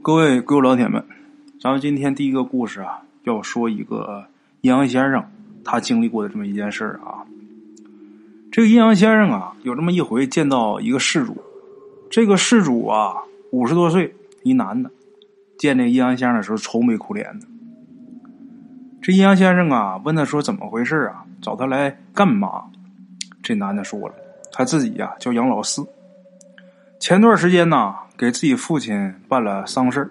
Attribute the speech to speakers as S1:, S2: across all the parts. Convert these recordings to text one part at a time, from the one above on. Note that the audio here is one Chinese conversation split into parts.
S1: 各位各位老铁们，咱们今天第一个故事啊，要说一个阴阳先生他经历过的这么一件事儿啊。这个阴阳先生啊，有这么一回见到一个事主，这个事主啊五十多岁，一男的，见这阴阳先生的时候愁眉苦脸的。这阴阳先生啊问他说怎么回事啊，找他来干嘛？这男的说了，他自己呀叫杨老四，前段时间呢。给自己父亲办了丧事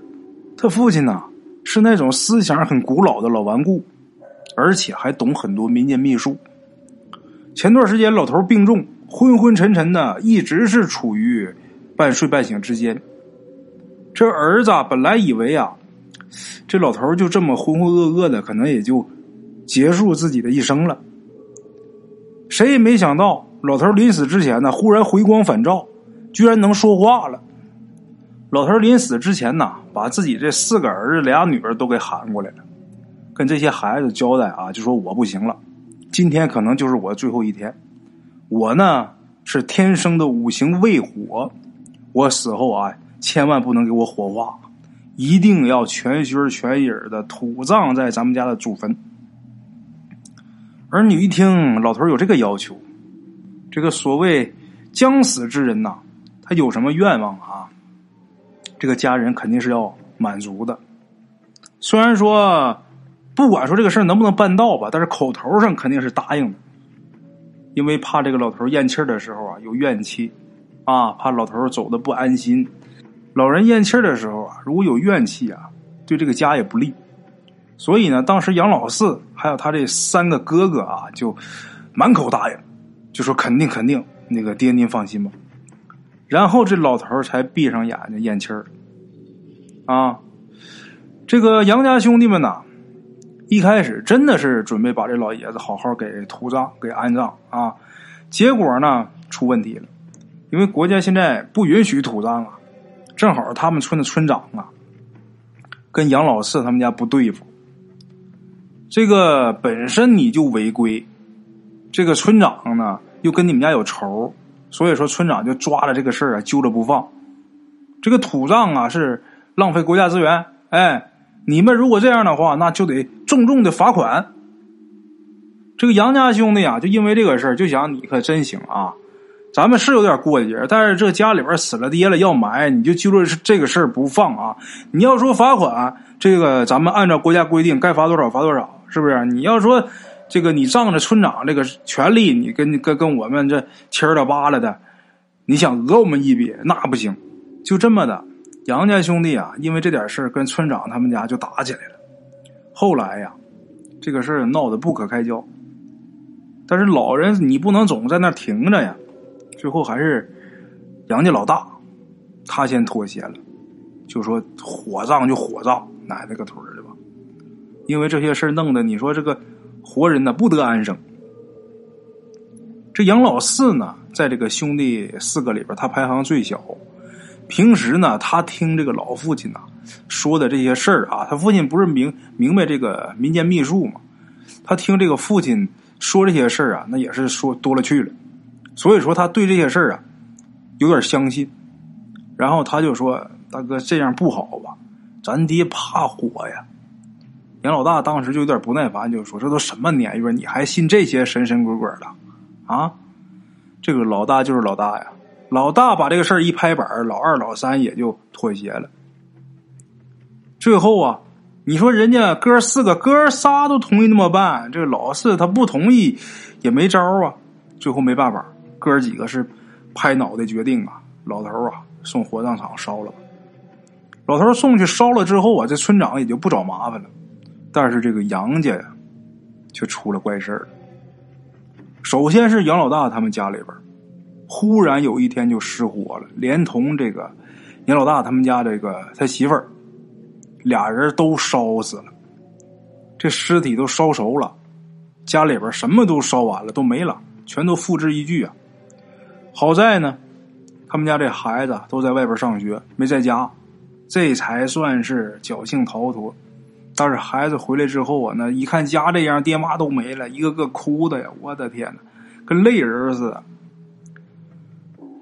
S1: 他父亲呢是那种思想很古老的老顽固，而且还懂很多民间秘术。前段时间老头病重，昏昏沉沉的，一直是处于半睡半醒之间。这儿子本来以为啊，这老头就这么浑浑噩噩的，可能也就结束自己的一生了。谁也没想到，老头临死之前呢，忽然回光返照，居然能说话了。老头临死之前呐，把自己这四个儿子俩女儿都给喊过来了，跟这些孩子交代啊，就说我不行了，今天可能就是我最后一天。我呢是天生的五行未火，我死后啊，千万不能给我火化，一定要全虚全影的土葬在咱们家的祖坟。儿女一听老头有这个要求，这个所谓将死之人呐，他有什么愿望啊？这个家人肯定是要满足的，虽然说不管说这个事能不能办到吧，但是口头上肯定是答应的，因为怕这个老头咽气的时候啊有怨气，啊，怕老头走的不安心。老人咽气的时候啊，如果有怨气啊，对这个家也不利。所以呢，当时杨老四还有他这三个哥哥啊，就满口答应，就说肯定肯定，那个爹您放心吧。然后这老头才闭上眼睛咽气儿，啊，这个杨家兄弟们呐，一开始真的是准备把这老爷子好好给土葬、给安葬啊，结果呢出问题了，因为国家现在不允许土葬啊，正好他们村的村长啊，跟杨老四他们家不对付，这个本身你就违规，这个村长呢又跟你们家有仇。所以说，村长就抓着这个事儿啊，揪着不放。这个土葬啊，是浪费国家资源。哎，你们如果这样的话，那就得重重的罚款。这个杨家兄弟啊，就因为这个事儿，就想你可真行啊！咱们是有点过节，但是这家里边死了爹了要埋，你就揪着这个事儿不放啊！你要说罚款，这个咱们按照国家规定，该罚多少罚多少，是不是？你要说。这个你仗着村长这个权力，你跟跟跟我们这七儿了八了的，你想讹我们一笔那不行。就这么的，杨家兄弟啊，因为这点事跟村长他们家就打起来了。后来呀，这个事儿闹得不可开交。但是老人你不能总在那停着呀，最后还是杨家老大他先妥协了，就说火葬就火葬，奶奶个腿儿的吧。因为这些事弄得你说这个。活人呢不得安生。这杨老四呢，在这个兄弟四个里边，他排行最小。平时呢，他听这个老父亲呐说的这些事儿啊，他父亲不是明明白这个民间秘术嘛？他听这个父亲说这些事儿啊，那也是说多了去了。所以说，他对这些事儿啊有点相信。然后他就说：“大哥，这样不好吧？咱爹怕火呀。”杨老大当时就有点不耐烦，就说：“这都什么年月，你还信这些神神鬼鬼的？啊？”这个老大就是老大呀，老大把这个事儿一拍板，老二、老三也就妥协了。最后啊，你说人家哥四个哥仨都同意那么办，这老四他不同意也没招啊。最后没办法，哥几个是拍脑袋决定啊，老头啊送火葬场烧了吧。老头送去烧了之后啊，这村长也就不找麻烦了。但是这个杨家呀，却出了怪事儿。首先是杨老大他们家里边，忽然有一天就失火了，连同这个杨老大他们家这个他媳妇儿，俩人都烧死了。这尸体都烧熟了，家里边什么都烧完了，都没了，全都付之一炬啊！好在呢，他们家这孩子都在外边上学，没在家，这才算是侥幸逃脱。但是孩子回来之后啊，那一看家这样，爹妈都没了，一个个哭的呀！我的天哪，跟泪人似的。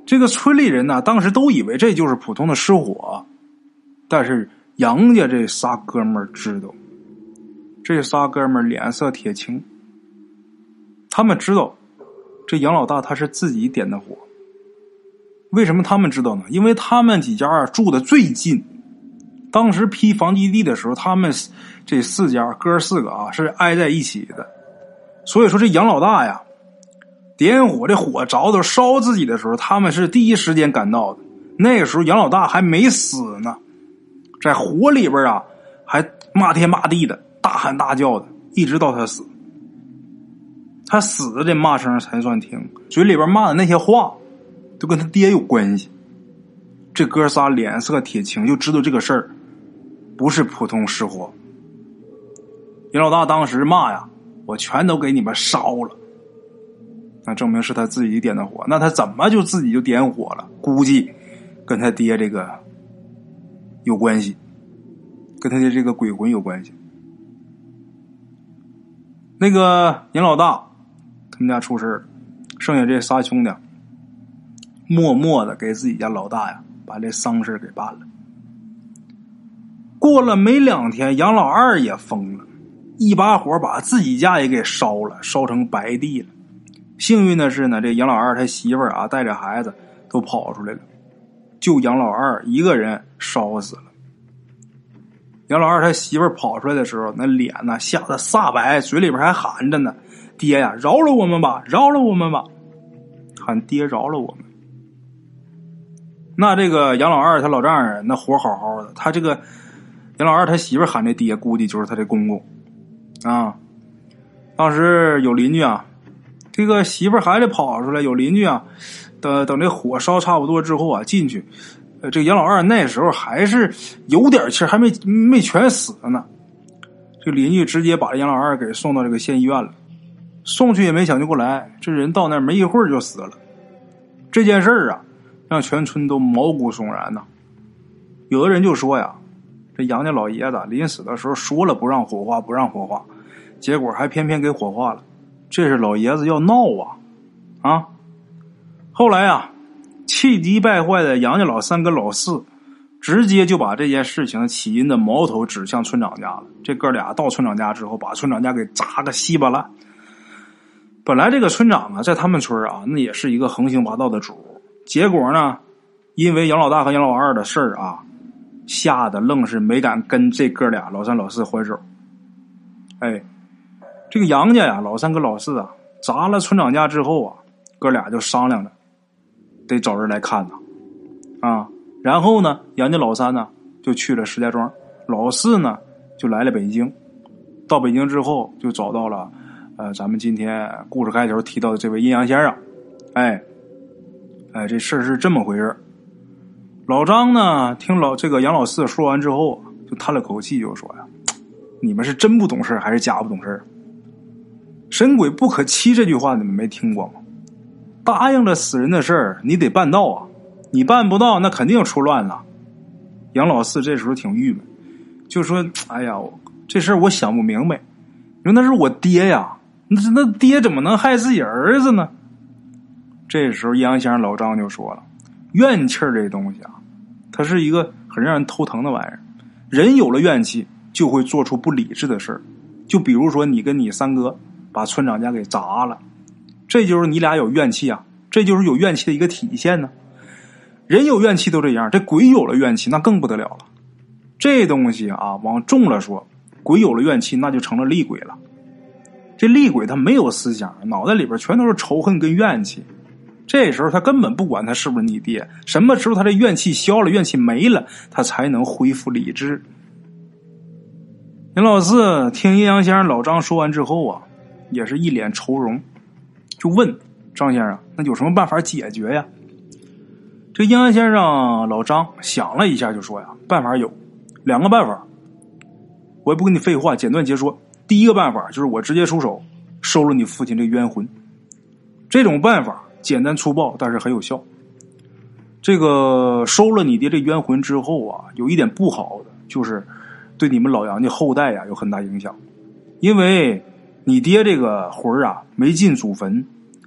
S1: 这个村里人呢，当时都以为这就是普通的失火，但是杨家这仨哥们儿知道，这仨哥们儿脸色铁青，他们知道这杨老大他是自己点的火。为什么他们知道呢？因为他们几家住的最近。当时批房基地的时候，他们这四家哥四个啊是挨在一起的。所以说，这杨老大呀，点火这火着的烧自己的时候，他们是第一时间赶到的。那个时候，杨老大还没死呢，在火里边啊，还骂天骂地的，大喊大叫的，一直到他死。他死的这骂声才算停，嘴里边骂的那些话。都跟他爹有关系，这哥仨脸色铁青，就知道这个事儿不是普通失火。尹老大当时骂呀：“我全都给你们烧了。”那证明是他自己点的火。那他怎么就自己就点火了？估计跟他爹这个有关系，跟他的这个鬼魂有关系。那个尹老大他们家出事了，剩下这仨兄弟。默默的给自己家老大呀，把这丧事给办了。过了没两天，杨老二也疯了，一把火把自己家也给烧了，烧成白地了。幸运的是呢，这杨老二他媳妇儿啊带着孩子都跑出来了，就杨老二一个人烧死了。杨老二他媳妇儿跑出来的时候，那脸呢吓得煞白，嘴里边还喊着呢：“爹呀，饶了我们吧，饶了我们吧，喊爹饶了我们。”那这个杨老二他老丈人那活好好的，他这个杨老二他媳妇喊这爹，估计就是他的公公啊。当时有邻居啊，这个媳妇还得跑出来，有邻居啊，等等这火烧差不多之后啊，进去，这杨老二那时候还是有点气还没没全死了呢。这邻居直接把杨老二给送到这个县医院了，送去也没抢救过来，这人到那没一会儿就死了。这件事儿啊。让全村都毛骨悚然呐！有的人就说呀：“这杨家老爷子临死的时候说了不让火化，不让火化，结果还偏偏给火化了，这是老爷子要闹啊！”啊！后来啊，气急败坏的杨家老三跟老四，直接就把这件事情起因的矛头指向村长家了。这哥俩到村长家之后，把村长家给砸个稀巴烂。本来这个村长啊，在他们村啊，那也是一个横行霸道的主。结果呢？因为杨老大和杨老二的事儿啊，吓得愣是没敢跟这哥俩老三老四还手。哎，这个杨家呀，老三跟老四啊，砸了村长家之后啊，哥俩就商量着，得找人来看呐。啊，然后呢，杨家老三呢就去了石家庄，老四呢就来了北京。到北京之后，就找到了呃，咱们今天故事开头提到的这位阴阳先生。哎。哎，这事儿是这么回事老张呢，听老这个杨老四说完之后，就叹了口气，就说呀：“你们是真不懂事还是假不懂事神鬼不可欺这句话你们没听过吗？答应了死人的事儿，你得办到啊！你办不到，那肯定出乱了。”杨老四这时候挺郁闷，就说：“哎呀，这事儿我想不明白。你说那是我爹呀，那那爹怎么能害自己儿子呢？”这时候，杨先生老张就说了：“怨气这东西啊，它是一个很让人头疼的玩意儿。人有了怨气，就会做出不理智的事儿。就比如说，你跟你三哥把村长家给砸了，这就是你俩有怨气啊，这就是有怨气的一个体现呢。人有怨气都这样，这鬼有了怨气那更不得了了。这东西啊，往重了说，鬼有了怨气，那就成了厉鬼了。这厉鬼他没有思想，脑袋里边全都是仇恨跟怨气。”这时候他根本不管他是不是你爹，什么时候他这怨气消了，怨气没了，他才能恢复理智。林老四听阴阳先生老张说完之后啊，也是一脸愁容，就问张先生：“那有什么办法解决呀？”这阴阳先生老张想了一下，就说：“呀，办法有两个办法，我也不跟你废话，简短截说。第一个办法就是我直接出手收了你父亲这冤魂，这种办法。”简单粗暴，但是很有效。这个收了你爹这冤魂之后啊，有一点不好的，就是对你们老杨家后代呀有很大影响。因为你爹这个魂啊没进祖坟，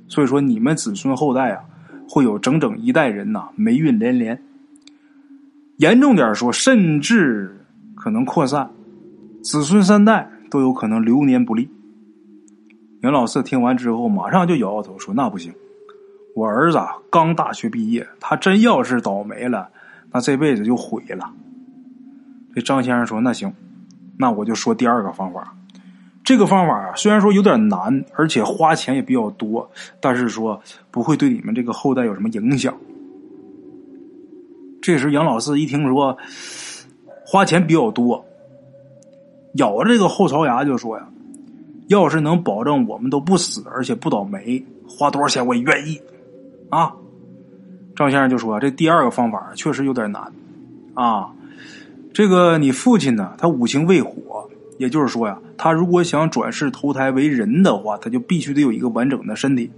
S1: 所以说你们子孙后代啊会有整整一代人呐霉运连连。严重点说，甚至可能扩散，子孙三代都有可能流年不利。杨老四听完之后，马上就摇摇头说：“那不行，我儿子刚大学毕业，他真要是倒霉了，那这辈子就毁了。”这张先生说：“那行，那我就说第二个方法。这个方法，虽然说有点难，而且花钱也比较多，但是说不会对你们这个后代有什么影响。”这时，杨老四一听说花钱比较多，咬着这个后槽牙就说：“呀。”要是能保证我们都不死，而且不倒霉，花多少钱我也愿意。啊，张先生就说：“这第二个方法确实有点难啊。这个你父亲呢，他五行未火，也就是说呀，他如果想转世投胎为人的话，他就必须得有一个完整的身体。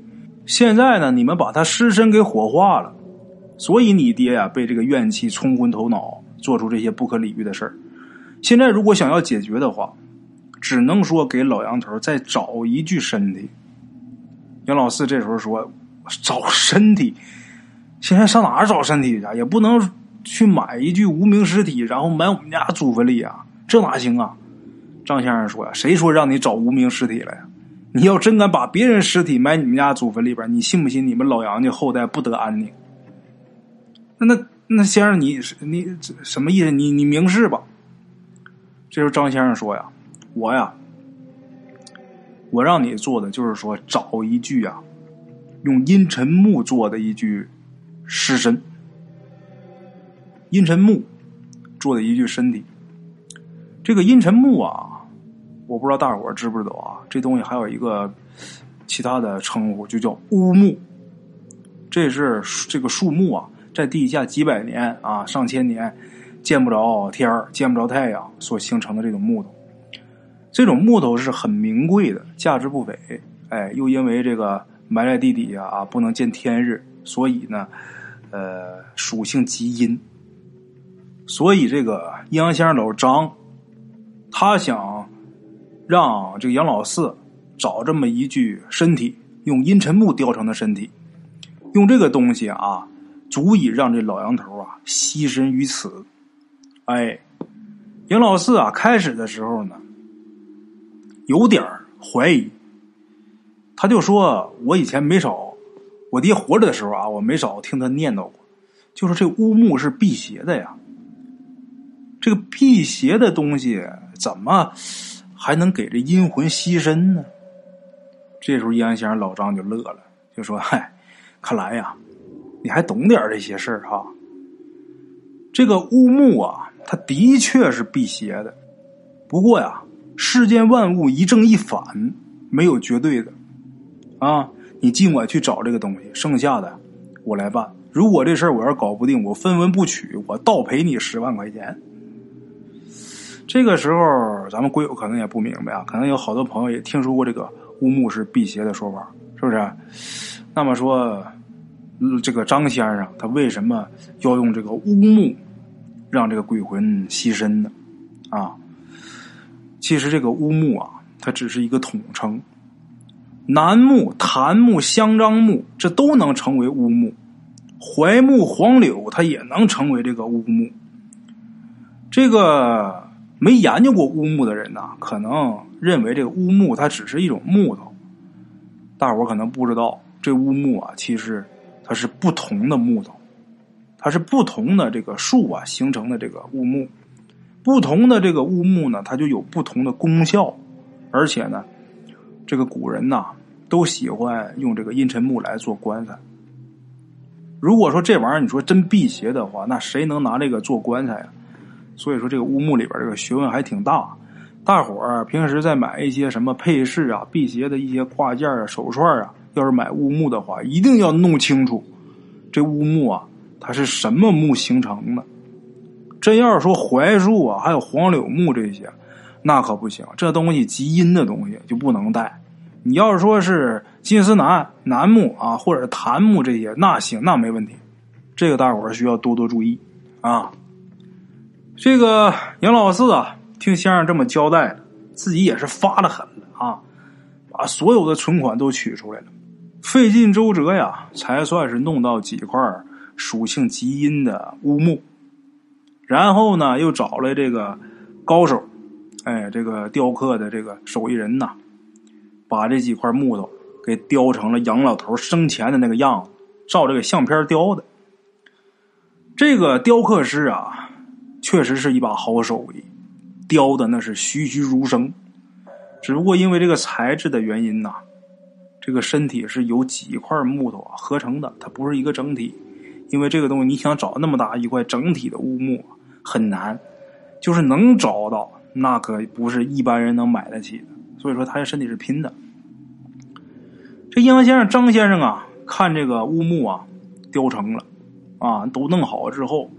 S1: 现在呢，你们把他尸身给火化了，所以你爹呀被这个怨气冲昏头脑，做出这些不可理喻的事儿。现在如果想要解决的话。”只能说给老杨头再找一具身体。杨老四这时候说：“找身体，现在上哪儿找身体去？也不能去买一具无名尸体，然后埋我们家祖坟里啊，这哪行啊？”张先生说：“呀，谁说让你找无名尸体了呀？你要真敢把别人尸体埋你们家祖坟里边，你信不信你们老杨家后代不得安宁？那那那先生，你你什么意思？你你明示吧。”这时候张先生说：“呀。”我呀，我让你做的就是说找一具啊，用阴沉木做的一具尸身，阴沉木做的一具身体。这个阴沉木啊，我不知道大伙知不知道啊？这东西还有一个其他的称呼，就叫乌木。这是这个树木啊，在地下几百年啊、上千年见不着天儿、见不着太阳所形成的这种木头。这种木头是很名贵的，价值不菲。哎，又因为这个埋在地底下啊，不能见天日，所以呢，呃，属性极阴。所以这个阴阳先生老张，他想让这个杨老四找这么一具身体，用阴沉木雕成的身体，用这个东西啊，足以让这老杨头啊栖身于此。哎，杨老四啊，开始的时候呢。有点怀疑，他就说：“我以前没少，我爹活着的时候啊，我没少听他念叨过，就说这乌木是辟邪的呀。这个辟邪的东西怎么还能给这阴魂吸身呢？”这时候，阴阳先生老张就乐了，就说：“嗨，看来呀，你还懂点这些事儿哈。这个乌木啊，它的确是辟邪的，不过呀。”世间万物一正一反，没有绝对的，啊！你尽管去找这个东西，剩下的我来办。如果这事儿我要搞不定，我分文不取，我倒赔你十万块钱。这个时候，咱们鬼友可能也不明白啊，可能有好多朋友也听说过这个乌木是辟邪的说法，是不是？那么说，这个张先生他为什么要用这个乌木让这个鬼魂牺牲呢？啊？其实这个乌木啊，它只是一个统称，楠木、檀木、香樟木，这都能成为乌木；槐木、黄柳，它也能成为这个乌木。这个没研究过乌木的人呐，可能认为这个乌木它只是一种木头。大伙可能不知道，这乌木啊，其实它是不同的木头，它是不同的这个树啊形成的这个乌木。不同的这个乌木呢，它就有不同的功效，而且呢，这个古人呐都喜欢用这个阴沉木来做棺材。如果说这玩意儿你说真辟邪的话，那谁能拿这个做棺材呀？所以说这个乌木里边这个学问还挺大。大伙儿平时在买一些什么配饰啊、辟邪的一些挂件啊、手串啊，要是买乌木的话，一定要弄清楚这乌木啊它是什么木形成的。真要是说槐树啊，还有黄柳木这些，那可不行。这东西极阴的东西就不能带。你要是说是金丝楠、楠木啊，或者檀木这些，那行，那没问题。这个大伙儿需要多多注意啊。这个杨老四啊，听先生这么交代，自己也是发的狠了啊，把所有的存款都取出来了，费尽周折呀，才算是弄到几块属性极阴的乌木。然后呢，又找了这个高手，哎，这个雕刻的这个手艺人呐，把这几块木头给雕成了杨老头生前的那个样子，照这个相片雕的。这个雕刻师啊，确实是一把好手艺，雕的那是栩栩如生。只不过因为这个材质的原因呐，这个身体是由几块木头啊合成的，它不是一个整体。因为这个东西，你想找那么大一块整体的乌木很难，就是能找到，那可不是一般人能买得起的。所以说，他的身体是拼的。这阴阳先生张先生啊，看这个乌木啊雕成了，啊都弄好之后，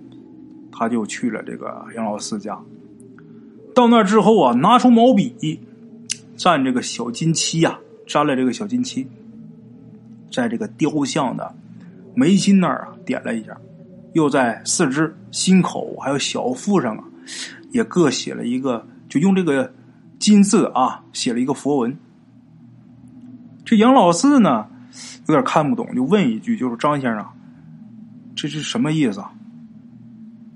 S1: 他就去了这个杨老四家。到那之后啊，拿出毛笔。蘸这个小金漆呀，沾了这个小金漆，在这个雕像的眉心那儿啊点了一下，又在四肢、心口还有小腹上啊，也各写了一个，就用这个金字啊写了一个佛文。这杨老四呢有点看不懂，就问一句，就是张先生，这是什么意思啊？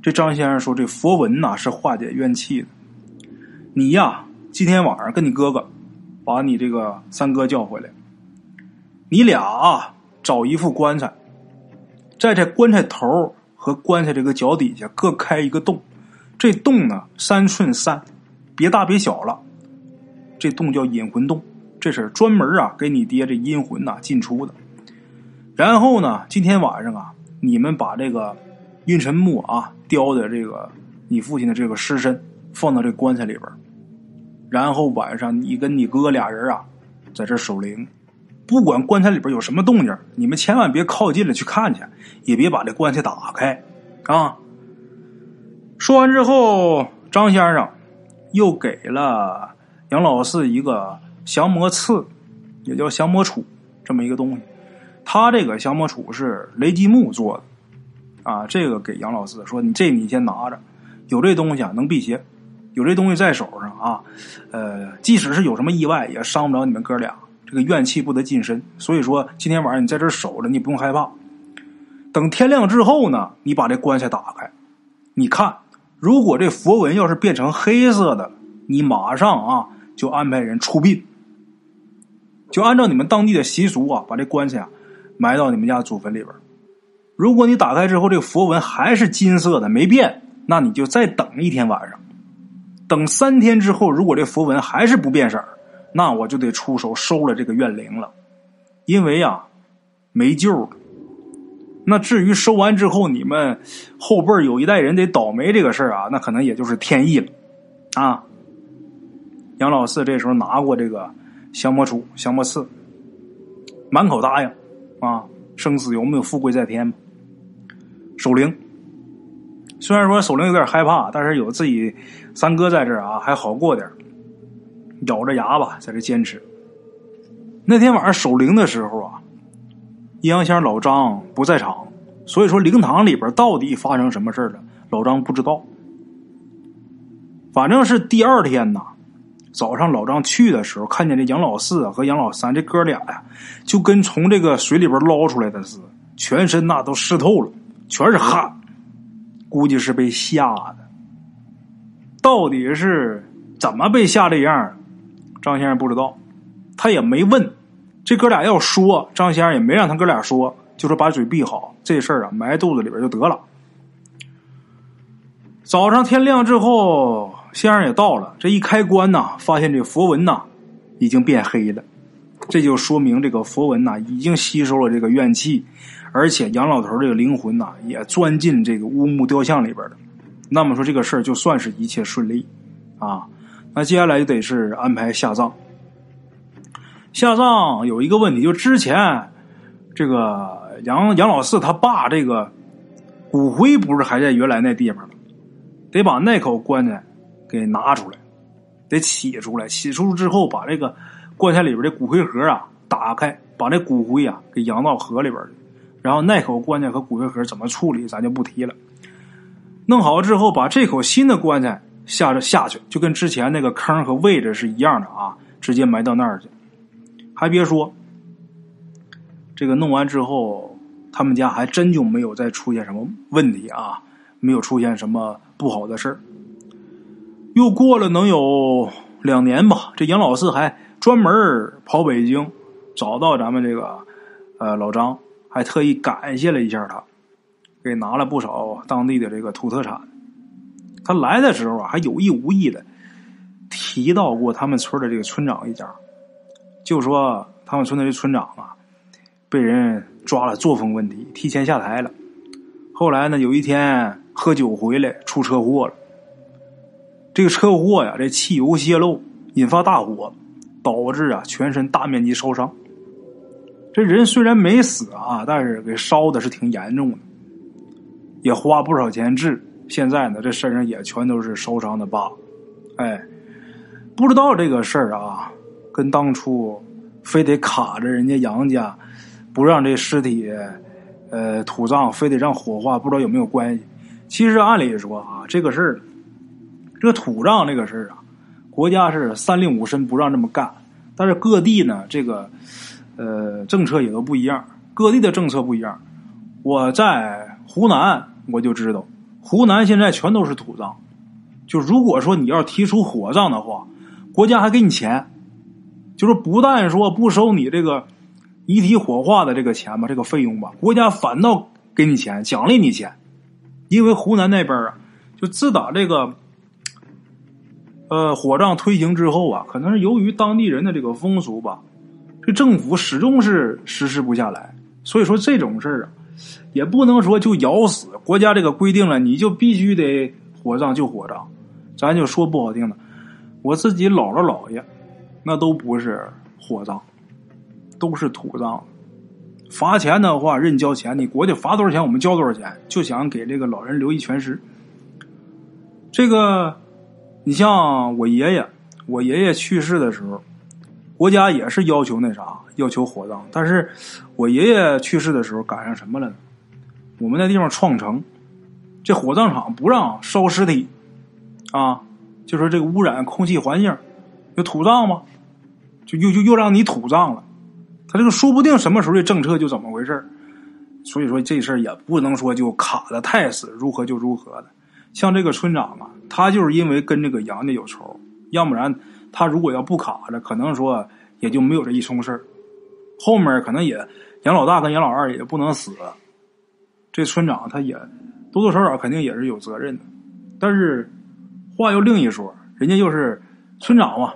S1: 这张先生说：“这佛文呐是化解怨气的，你呀今天晚上跟你哥哥。”把你这个三哥叫回来，你俩啊找一副棺材，在这棺材头和棺材这个脚底下各开一个洞，这洞呢三寸三，别大别小了，这洞叫引魂洞，这是专门啊给你爹这阴魂呐进出的。然后呢，今天晚上啊，你们把这个阴沉木啊雕的这个你父亲的这个尸身放到这棺材里边。然后晚上你跟你哥俩人啊，在这守灵，不管棺材里边有什么动静，你们千万别靠近了去看去，也别把这棺材打开啊。说完之后，张先生又给了杨老四一个降魔刺，也叫降魔杵这么一个东西。他这个降魔杵是雷击木做的啊，这个给杨老四说：“你这你先拿着，有这东西啊，能辟邪。”有这东西在手上啊，呃，即使是有什么意外，也伤不着你们哥俩。这个怨气不得近身，所以说今天晚上你在这守着，你不用害怕。等天亮之后呢，你把这棺材打开，你看，如果这佛文要是变成黑色的，你马上啊就安排人出殡，就按照你们当地的习俗啊，把这棺材啊埋到你们家祖坟里边。如果你打开之后，这个佛文还是金色的没变，那你就再等一天晚上。等三天之后，如果这佛文还是不变色那我就得出手收了这个怨灵了，因为呀，没救了。那至于收完之后，你们后辈有一代人得倒霉这个事儿啊，那可能也就是天意了啊。杨老四这时候拿过这个降魔杵、降魔刺，满口答应啊，生死由命，富贵在天，守灵。虽然说守灵有点害怕，但是有自己三哥在这儿啊，还好过点咬着牙吧，在这坚持。那天晚上守灵的时候啊，阴阳先生老张不在场，所以说灵堂里边到底发生什么事了，老张不知道。反正是第二天呐，早上老张去的时候，看见这杨老四和杨老三这哥俩呀，就跟从这个水里边捞出来的似的，全身那都湿透了，全是汗。估计是被吓的，到底是怎么被吓这样？张先生不知道，他也没问。这哥俩要说，张先生也没让他哥俩说，就说把嘴闭好，这事儿啊埋肚子里边就得了。早上天亮之后，先生也到了，这一开棺呐，发现这佛文呐已经变黑了，这就说明这个佛文呐已经吸收了这个怨气。而且杨老头这个灵魂呐，也钻进这个乌木雕像里边了。那么说这个事儿就算是一切顺利啊。那接下来就得是安排下葬。下葬有一个问题，就之前这个杨杨老四他爸这个骨灰不是还在原来那地方吗？得把那口棺材给拿出来，得起出来。起出之后，把这个棺材里边的骨灰盒啊打开，把这骨灰啊给扬到河里边去。然后那口棺材和骨灰盒怎么处理，咱就不提了。弄好之后，把这口新的棺材下着下去，就跟之前那个坑和位置是一样的啊，直接埋到那儿去。还别说，这个弄完之后，他们家还真就没有再出现什么问题啊，没有出现什么不好的事儿。又过了能有两年吧，这杨老四还专门跑北京，找到咱们这个呃老张，还特意感谢了一下他，给拿了不少当地的这个土特产。他来的时候啊，还有意无意的提到过他们村的这个村长一家，就说他们村的这村长啊，被人抓了作风问题，提前下台了。后来呢，有一天喝酒回来出车祸了。这个车祸呀，这汽油泄漏引发大火，导致啊全身大面积烧伤。这人虽然没死啊，但是给烧的是挺严重的，也花不少钱治。现在呢，这身上也全都是烧伤的疤。哎，不知道这个事儿啊，跟当初非得卡着人家杨家不让这尸体呃土葬，非得让火化，不知道有没有关系？其实按理说啊，这个事儿。这土葬这个事儿啊，国家是三令五申不让这么干，但是各地呢，这个呃政策也都不一样，各地的政策不一样。我在湖南，我就知道，湖南现在全都是土葬。就如果说你要提出火葬的话，国家还给你钱，就是不但说不收你这个遗体火化的这个钱吧，这个费用吧，国家反倒给你钱，奖励你钱，因为湖南那边啊，就自打这个。呃，火葬推行之后啊，可能是由于当地人的这个风俗吧，这政府始终是实施不下来。所以说这种事儿啊，也不能说就咬死国家这个规定了，你就必须得火葬就火葬。咱就说不好听的，我自己姥姥姥爷那都不是火葬，都是土葬。罚钱的话认交钱，你国家罚多少钱我们交多少钱，就想给这个老人留一全尸。这个。你像我爷爷，我爷爷去世的时候，国家也是要求那啥，要求火葬。但是我爷爷去世的时候赶上什么了呢？我们那地方创城，这火葬场不让烧尸体，啊，就说这个污染空气环境，有土葬吗？就又又又让你土葬了。他这个说不定什么时候这政策就怎么回事所以说这事儿也不能说就卡的太死，如何就如何的。像这个村长啊，他就是因为跟这个杨家有仇，要不然他如果要不卡着，可能说也就没有这一重事。后面可能也杨老大跟杨老二也不能死，这村长他也多多少少肯定也是有责任的。但是话又另一说，人家又是村长嘛，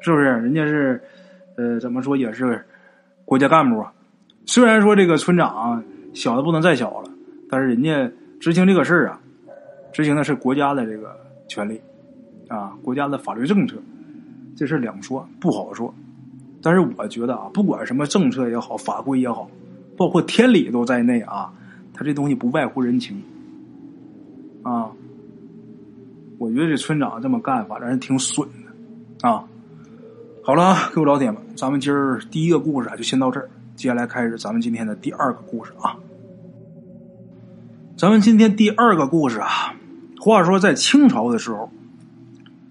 S1: 是不是？人家是呃怎么说也是国家干部啊。虽然说这个村长小的不能再小了，但是人家执行这个事儿啊。执行的是国家的这个权利，啊，国家的法律政策，这事两说，不好说。但是我觉得啊，不管什么政策也好，法规也好，包括天理都在内啊，他这东西不外乎人情，啊，我觉得这村长这么干，反正挺损的，啊。好了，各位老铁们，咱们今儿第一个故事啊，就先到这儿，接下来开始咱们今天的第二个故事啊。咱们今天第二个故事啊。话说，在清朝的时候，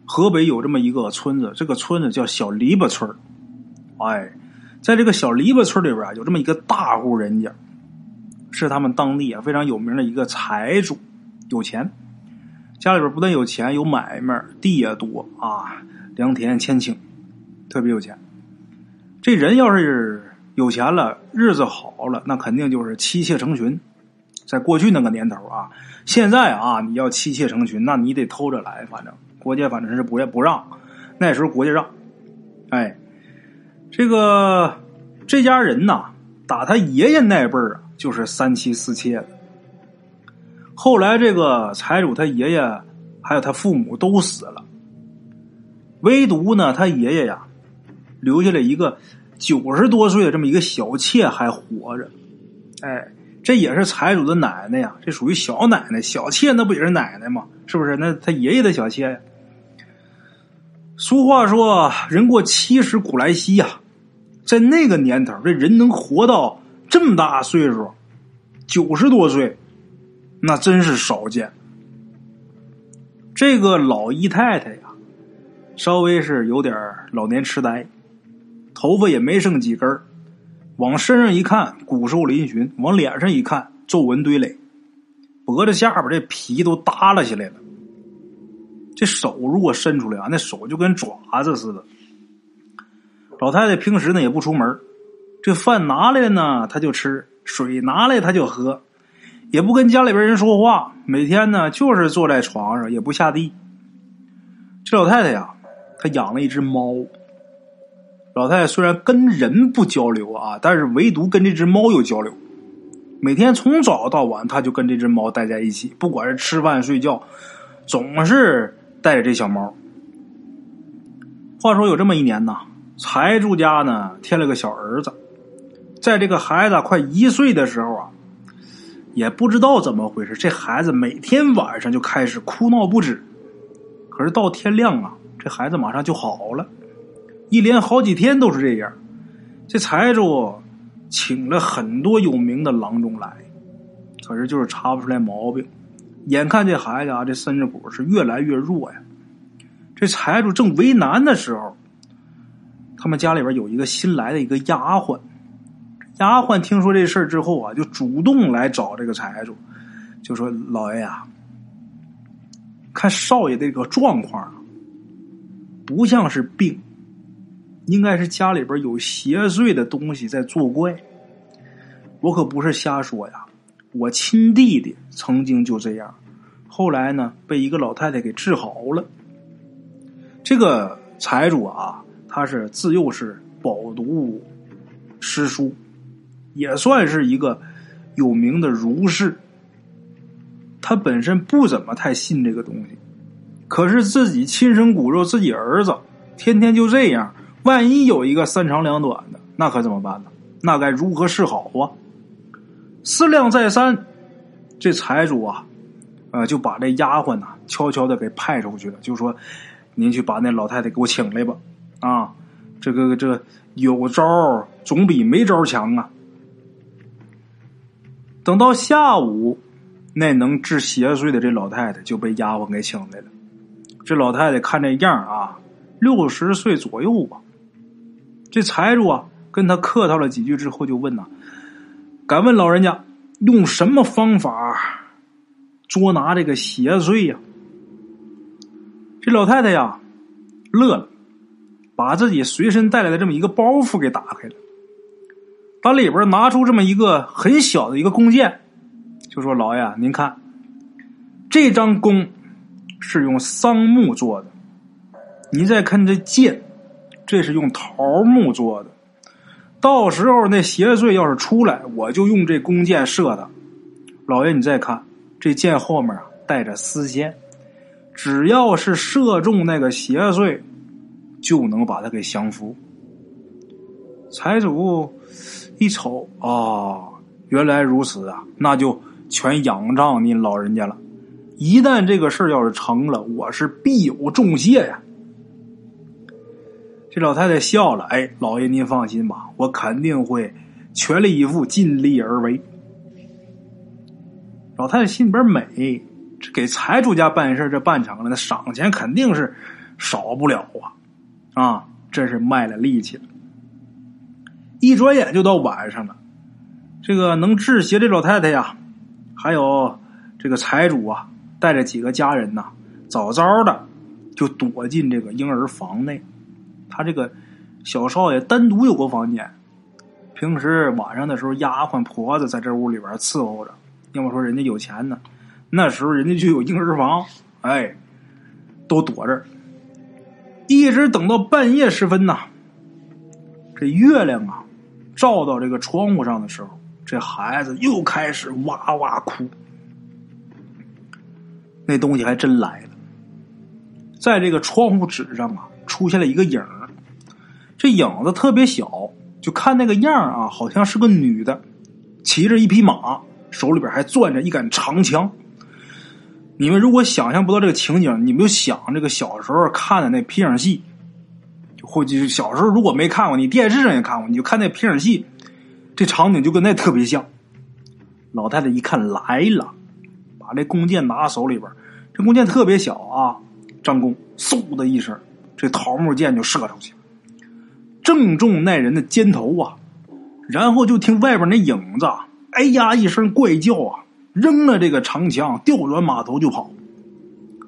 S1: 河北有这么一个村子，这个村子叫小篱笆村哎，在这个小篱笆村里边啊，有这么一个大户人家，是他们当地啊非常有名的一个财主，有钱。家里边不但有钱，有买卖，地也多啊，良田千顷，特别有钱。这人要是有钱了，日子好了，那肯定就是妻妾成群。在过去那个年头啊。现在啊，你要妻妾成群，那你得偷着来。反正国家反正是不不让，那时候国家让。哎，这个这家人呐，打他爷爷那辈儿啊，就是三妻四妾的。后来这个财主他爷爷还有他父母都死了，唯独呢他爷爷呀，留下了一个九十多岁的这么一个小妾还活着。哎。这也是财主的奶奶呀，这属于小奶奶，小妾那不也是奶奶吗？是不是？那他爷爷的小妾呀。俗话说，人过七十古来稀呀，在那个年头，这人能活到这么大岁数，九十多岁，那真是少见。这个老姨太太呀，稍微是有点老年痴呆，头发也没剩几根。往身上一看，骨瘦嶙峋；往脸上一看，皱纹堆垒，脖子下边这皮都耷拉下来了。这手如果伸出来啊，那手就跟爪子似的。老太太平时呢也不出门，这饭拿来呢她就吃，水拿来她就喝，也不跟家里边人说话，每天呢就是坐在床上也不下地。这老太太呀，她养了一只猫。老太太虽然跟人不交流啊，但是唯独跟这只猫有交流。每天从早到晚，她就跟这只猫待在一起，不管是吃饭睡觉，总是带着这小猫。话说有这么一年呐。财主家呢添了个小儿子，在这个孩子快一岁的时候啊，也不知道怎么回事，这孩子每天晚上就开始哭闹不止。可是到天亮啊，这孩子马上就好了，一连好几天都是这样。这财主请了很多有名的郎中来，可是就是查不出来毛病。眼看这孩子啊，这身子骨是越来越弱呀。这财主正为难的时候。他们家里边有一个新来的一个丫鬟，丫鬟听说这事儿之后啊，就主动来找这个财主，就说：“老爷呀，看少爷这个状况，不像是病，应该是家里边有邪祟的东西在作怪。我可不是瞎说呀，我亲弟弟曾经就这样，后来呢被一个老太太给治好了。这个财主啊。”他是自幼是饱读诗书，也算是一个有名的儒士。他本身不怎么太信这个东西，可是自己亲生骨肉，自己儿子天天就这样，万一有一个三长两短的，那可怎么办呢？那该如何是好啊？思量再三，这财主啊，呃，就把这丫鬟呢悄悄的给派出去了，就说：“您去把那老太太给我请来吧。”啊，这个这有招总比没招强啊！等到下午，那能治邪祟的这老太太就被丫鬟给请来了。这老太太看这样啊，六十岁左右吧。这财主啊，跟他客套了几句之后，就问呐：“敢问老人家，用什么方法捉拿这个邪祟呀？”这老太太呀，乐了。把自己随身带来的这么一个包袱给打开了，把里边拿出这么一个很小的一个弓箭，就说：“老爷，您看，这张弓是用桑木做的，您再看这箭，这是用桃木做的。到时候那邪祟要是出来，我就用这弓箭射他。老爷，你再看这箭后面啊带着丝线，只要是射中那个邪祟。”就能把他给降服。财主一瞅啊，原来如此啊，那就全仰仗您老人家了。一旦这个事儿要是成了，我是必有重谢呀。这老太太笑了，哎，老爷您放心吧，我肯定会全力以赴、尽力而为。老太太心里边美，这给财主家办事这办成了，那赏钱肯定是少不了啊。啊，真是卖了力气了！一转眼就到晚上了。这个能治邪的老太太呀，还有这个财主啊，带着几个家人呐，早早的就躲进这个婴儿房内。他这个小少爷单独有个房间，平时晚上的时候，丫鬟婆子在这屋里边伺候着。要么说人家有钱呢，那时候人家就有婴儿房，哎，都躲这儿。一直等到半夜时分呐，这月亮啊，照到这个窗户上的时候，这孩子又开始哇哇哭。那东西还真来了，在这个窗户纸上啊，出现了一个影儿。这影子特别小，就看那个样啊，好像是个女的，骑着一匹马，手里边还攥着一杆长枪。你们如果想象不到这个情景，你们就想这个小时候看的那皮影戏，或者小时候如果没看过，你电视上也看过，你就看那皮影戏，这场景就跟那特别像。老太太一看来了，把这弓箭拿手里边，这弓箭特别小啊，张弓，嗖的一声，这桃木箭就射出去，正中那人的肩头啊，然后就听外边那影子，哎呀一声怪叫啊。扔了这个长枪，调转马头就跑。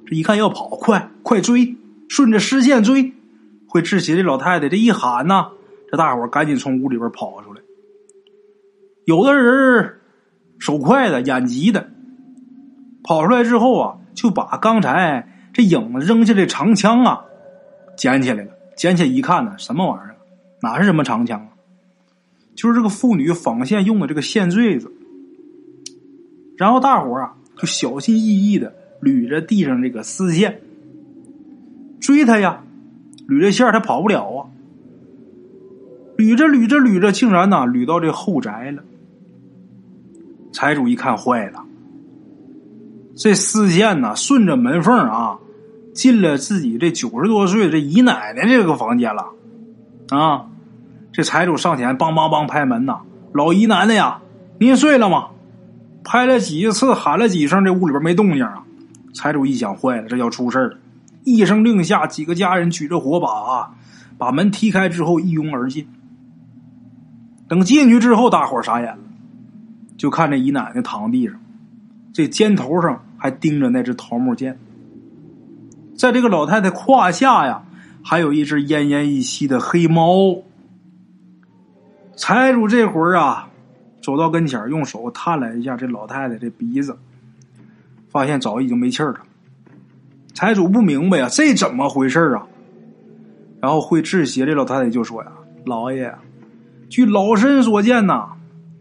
S1: 这一看要跑，快快追，顺着视线追。会窒息的老太太这一喊呐，这大伙赶紧从屋里边跑出来。有的人手快的，眼急的，跑出来之后啊，就把刚才这影子扔下的长枪啊捡起来了。捡起来一看呢，什么玩意儿？哪是什么长枪啊？就是这个妇女纺线用的这个线坠子。然后大伙啊，就小心翼翼的捋着地上这个丝线，追他呀。捋着线他跑不了啊！捋着捋着捋着，竟然呢捋到这后宅了。财主一看坏了，这丝线呢顺着门缝啊进了自己这九十多岁这姨奶奶这个房间了啊！这财主上前梆梆梆拍门呐，老姨奶奶呀，您睡了吗？拍了几次，喊了几声，这屋里边没动静啊！财主一想，坏了，这要出事了。一声令下，几个家人举着火把啊，把门踢开之后一拥而进。等进去之后，大伙傻眼了，就看这姨奶奶躺地上，这肩头上还钉着那只桃木剑，在这个老太太胯下呀，还有一只奄奄一息的黑猫。财主这会儿啊，走到跟前用手探了一下这老太太这鼻子，发现早已经没气儿了。财主不明白呀，这怎么回事啊？然后会制鞋的老太太就说呀：“老爷，据老身所见呐，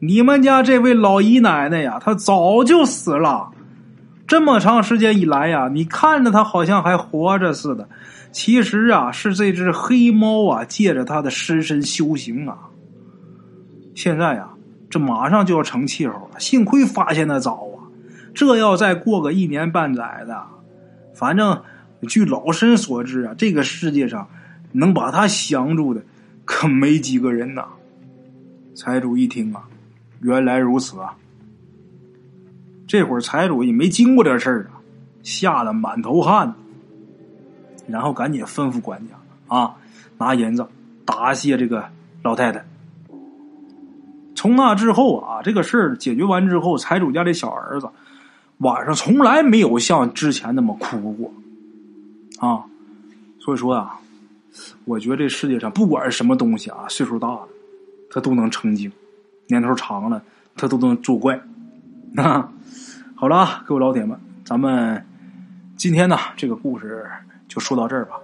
S1: 你们家这位老姨奶奶呀，她早就死了。这么长时间以来呀，你看着它好像还活着似的，其实啊，是这只黑猫啊，借着它的尸身修行啊。现在呀，这马上就要成气候了，幸亏发现的早啊，这要再过个一年半载的。”反正，据老身所知啊，这个世界上能把它降住的可没几个人呐。财主一听啊，原来如此啊！这会儿财主也没经过这事儿啊，吓得满头汗，然后赶紧吩咐管家啊，拿银子答谢这个老太太。从那之后啊，这个事儿解决完之后，财主家的小儿子。晚上从来没有像之前那么哭过，啊，所以说啊，我觉得这世界上不管是什么东西啊，岁数大了，他都能成精；年头长了，他都能作怪。啊，好了啊，各位老铁们，咱们今天呢这个故事就说到这儿吧。